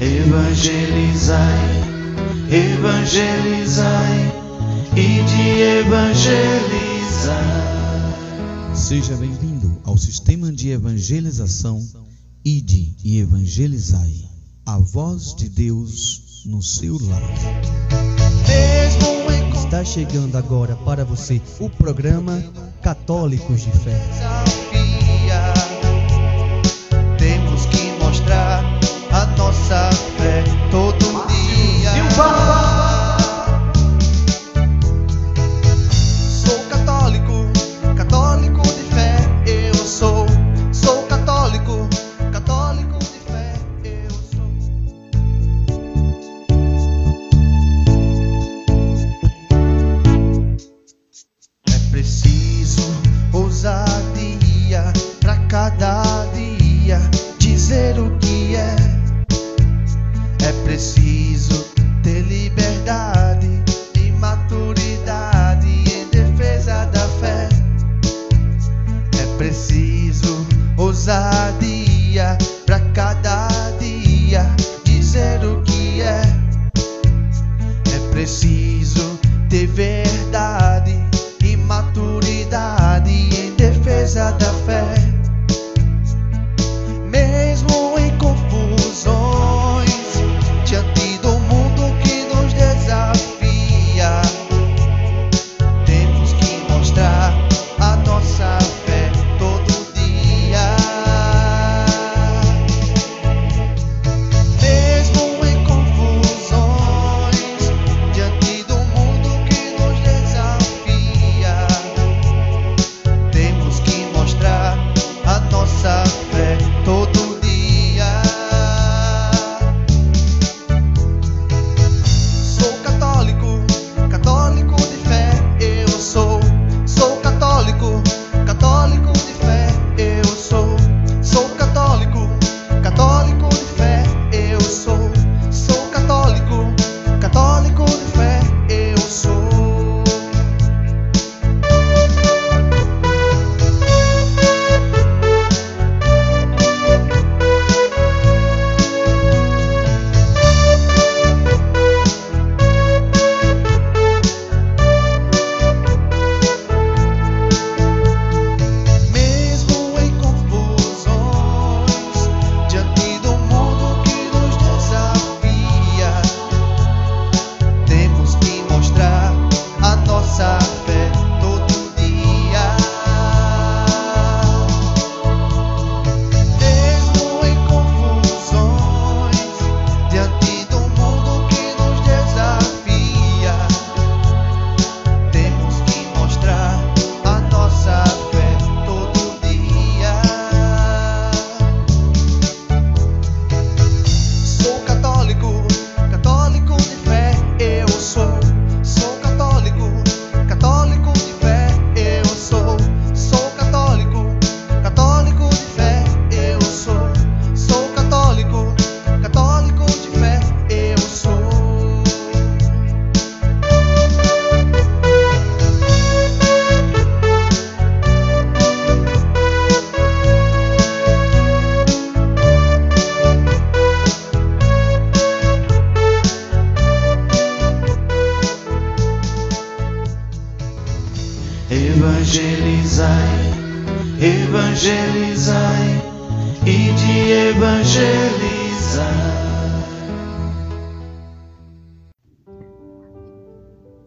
Evangelizai, evangelizai e de evangelizar. Seja bem-vindo ao sistema de evangelização Ide e Evangelizai, a voz de Deus no seu lar. Está chegando agora para você o programa Católicos de Fé. Nossa fé. Todo Evangelizai, evangelizai e de evangelizar.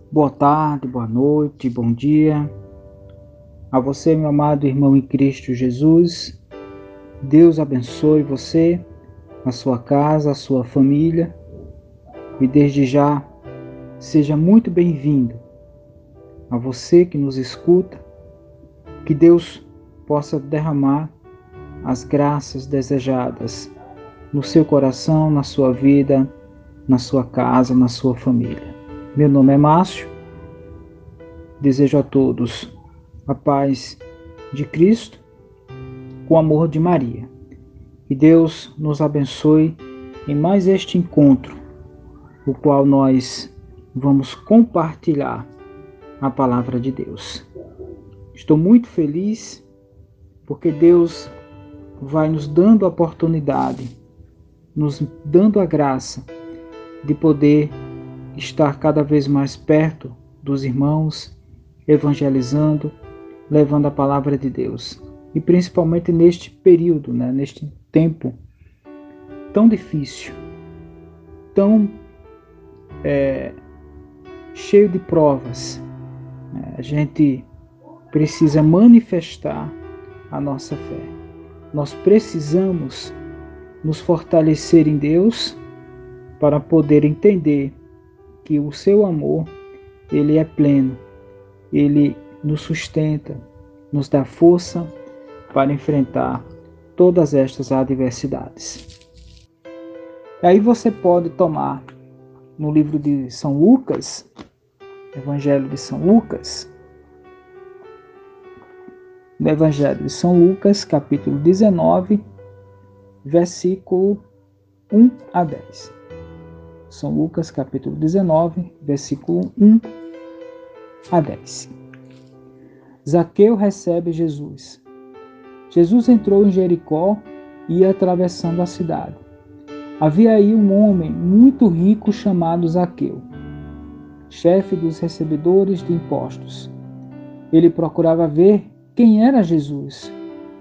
Boa tarde, boa noite, bom dia. A você, meu amado irmão em Cristo Jesus, Deus abençoe você, a sua casa, a sua família. E desde já, seja muito bem-vindo. A você que nos escuta, que Deus possa derramar as graças desejadas no seu coração, na sua vida, na sua casa, na sua família. Meu nome é Márcio. Desejo a todos a paz de Cristo, com o amor de Maria. Que Deus nos abençoe em mais este encontro, o qual nós vamos compartilhar a palavra de Deus. Estou muito feliz porque Deus vai nos dando a oportunidade nos dando a graça de poder estar cada vez mais perto dos irmãos, evangelizando, levando a palavra de Deus. E principalmente neste período, né, neste tempo tão difícil, tão é, cheio de provas. Né, a gente precisa manifestar a nossa fé. Nós precisamos nos fortalecer em Deus para poder entender que o seu amor ele é pleno. Ele nos sustenta, nos dá força para enfrentar todas estas adversidades. Aí você pode tomar no livro de São Lucas, Evangelho de São Lucas, no Evangelho de São Lucas, capítulo 19, versículo 1 a 10. São Lucas, capítulo 19, versículo 1 a 10. Zaqueu recebe Jesus. Jesus entrou em Jericó e ia atravessando a cidade. Havia aí um homem muito rico chamado Zaqueu, chefe dos recebedores de impostos. Ele procurava ver quem era Jesus,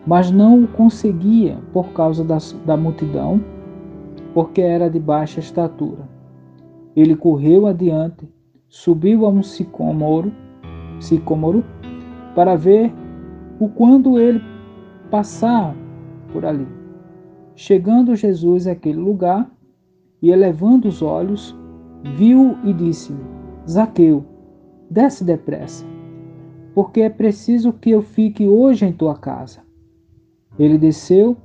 mas não o conseguia por causa da, da multidão, porque era de baixa estatura. Ele correu adiante, subiu a um sicômoro, sicômoro para ver o quando ele passar por ali. Chegando Jesus àquele lugar e elevando os olhos, viu e disse-lhe: Zaqueu, desce depressa, porque é preciso que eu fique hoje em tua casa. Ele desceu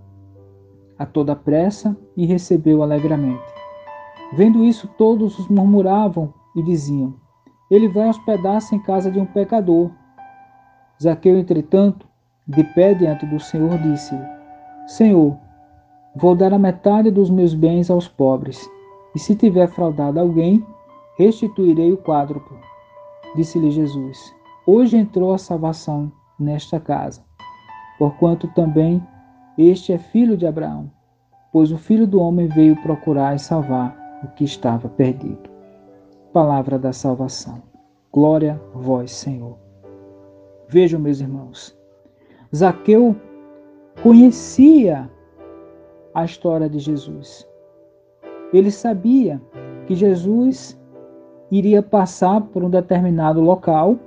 a toda pressa e recebeu alegremente. Vendo isso, todos os murmuravam e diziam: Ele vai hospedar-se em casa de um pecador. Zaqueu, entretanto, de pé diante do Senhor, disse-lhe: Senhor, Vou dar a metade dos meus bens aos pobres, e se tiver fraudado alguém, restituirei o quádruplo. Disse-lhe Jesus: Hoje entrou a salvação nesta casa, porquanto também este é filho de Abraão, pois o filho do homem veio procurar e salvar o que estava perdido. Palavra da salvação. Glória a vós, Senhor. Vejam, meus irmãos, Zaqueu conhecia a história de Jesus. Ele sabia que Jesus iria passar por um determinado local.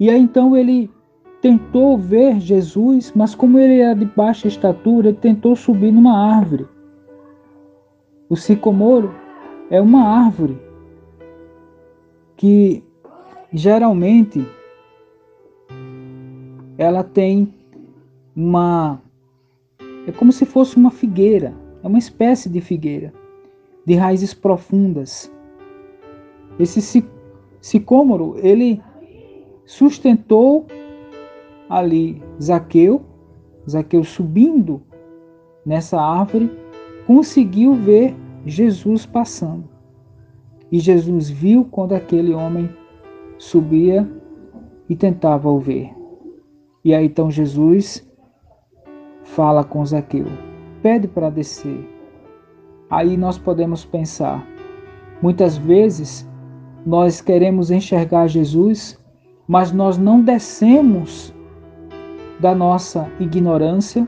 E aí então ele tentou ver Jesus, mas como ele era de baixa estatura, ele tentou subir numa árvore. O sicomoro é uma árvore que geralmente ela tem uma é como se fosse uma figueira, é uma espécie de figueira, de raízes profundas. Esse sicômoro, ele sustentou ali Zaqueu, Zaqueu subindo nessa árvore, conseguiu ver Jesus passando. E Jesus viu quando aquele homem subia e tentava o ver. E aí então Jesus fala com Zaqueu, pede para descer. Aí nós podemos pensar, muitas vezes nós queremos enxergar Jesus, mas nós não descemos da nossa ignorância,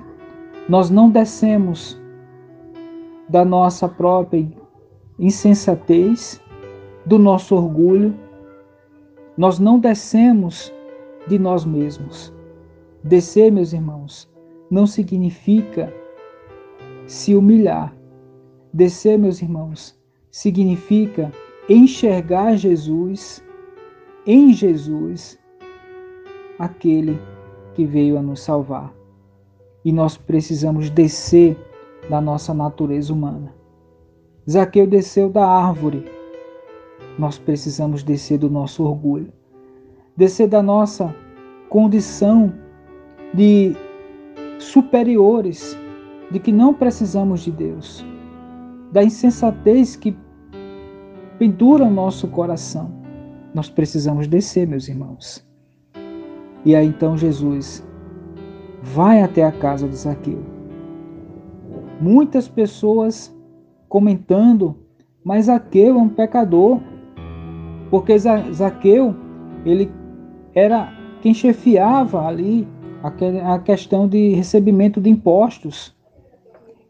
nós não descemos da nossa própria insensatez, do nosso orgulho, nós não descemos de nós mesmos. Descer, meus irmãos, não significa se humilhar. Descer, meus irmãos, significa enxergar Jesus, em Jesus, aquele que veio a nos salvar. E nós precisamos descer da nossa natureza humana. Zaqueu desceu da árvore. Nós precisamos descer do nosso orgulho, descer da nossa condição de superiores, de que não precisamos de Deus, da insensatez que pendura o nosso coração. Nós precisamos descer, meus irmãos. E aí então Jesus vai até a casa de Zaqueu. muitas pessoas comentando, mas Zaqueu é um pecador, porque Zaqueu ele era quem chefiava ali a questão de recebimento de impostos.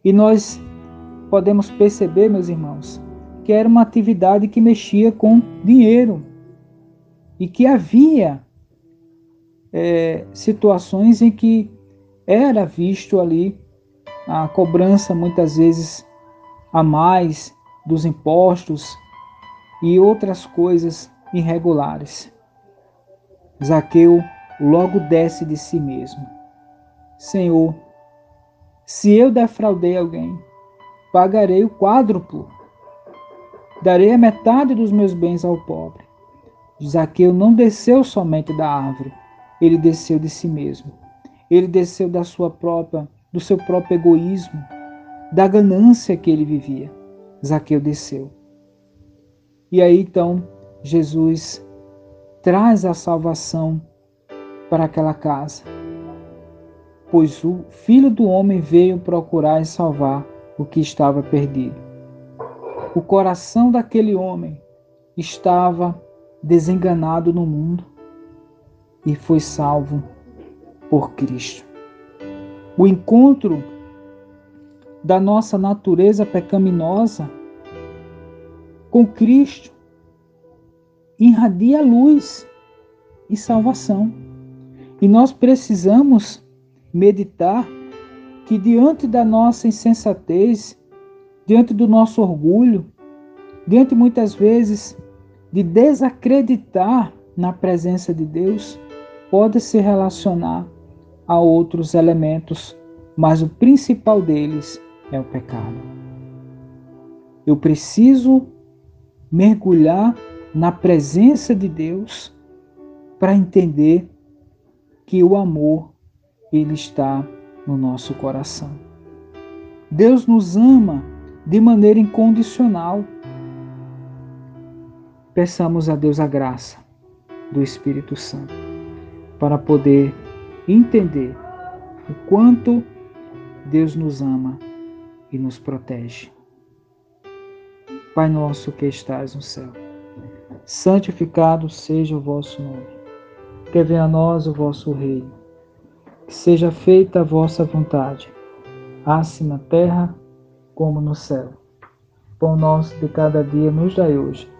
E nós podemos perceber, meus irmãos, que era uma atividade que mexia com dinheiro e que havia é, situações em que era visto ali a cobrança muitas vezes a mais dos impostos e outras coisas irregulares. Zaqueu logo desce de si mesmo. Senhor, se eu defraudei alguém, pagarei o quádruplo. Darei a metade dos meus bens ao pobre. Zaqueu não desceu somente da árvore, ele desceu de si mesmo. Ele desceu da sua própria, do seu próprio egoísmo, da ganância que ele vivia. Zaqueu desceu. E aí então Jesus traz a salvação para aquela casa. Pois o filho do homem veio procurar e salvar o que estava perdido. O coração daquele homem estava desenganado no mundo e foi salvo por Cristo. O encontro da nossa natureza pecaminosa com Cristo irradia luz e salvação. E nós precisamos meditar que diante da nossa insensatez, diante do nosso orgulho, diante muitas vezes de desacreditar na presença de Deus, pode se relacionar a outros elementos, mas o principal deles é o pecado. Eu preciso mergulhar na presença de Deus para entender que o amor ele está no nosso coração. Deus nos ama de maneira incondicional. Peçamos a Deus a graça do Espírito Santo para poder entender o quanto Deus nos ama e nos protege. Pai nosso que estás no céu, santificado seja o vosso nome que venha a nós o vosso reino. Que seja feita a vossa vontade, assim na terra como no céu. Pão nosso de cada dia nos dai hoje.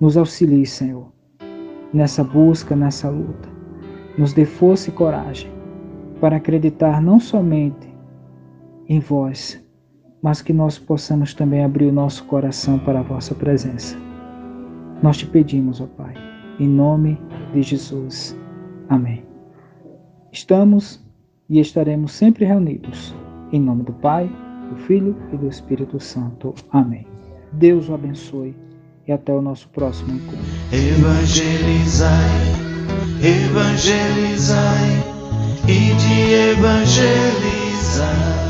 Nos auxilie, Senhor, nessa busca, nessa luta. Nos dê força e coragem para acreditar não somente em vós, mas que nós possamos também abrir o nosso coração para a vossa presença. Nós te pedimos, ó Pai em nome de Jesus. Amém. Estamos e estaremos sempre reunidos. Em nome do Pai, do Filho e do Espírito Santo. Amém. Deus o abençoe até o nosso próximo encontro. Evangelizai, evangelizai e de evangelizar.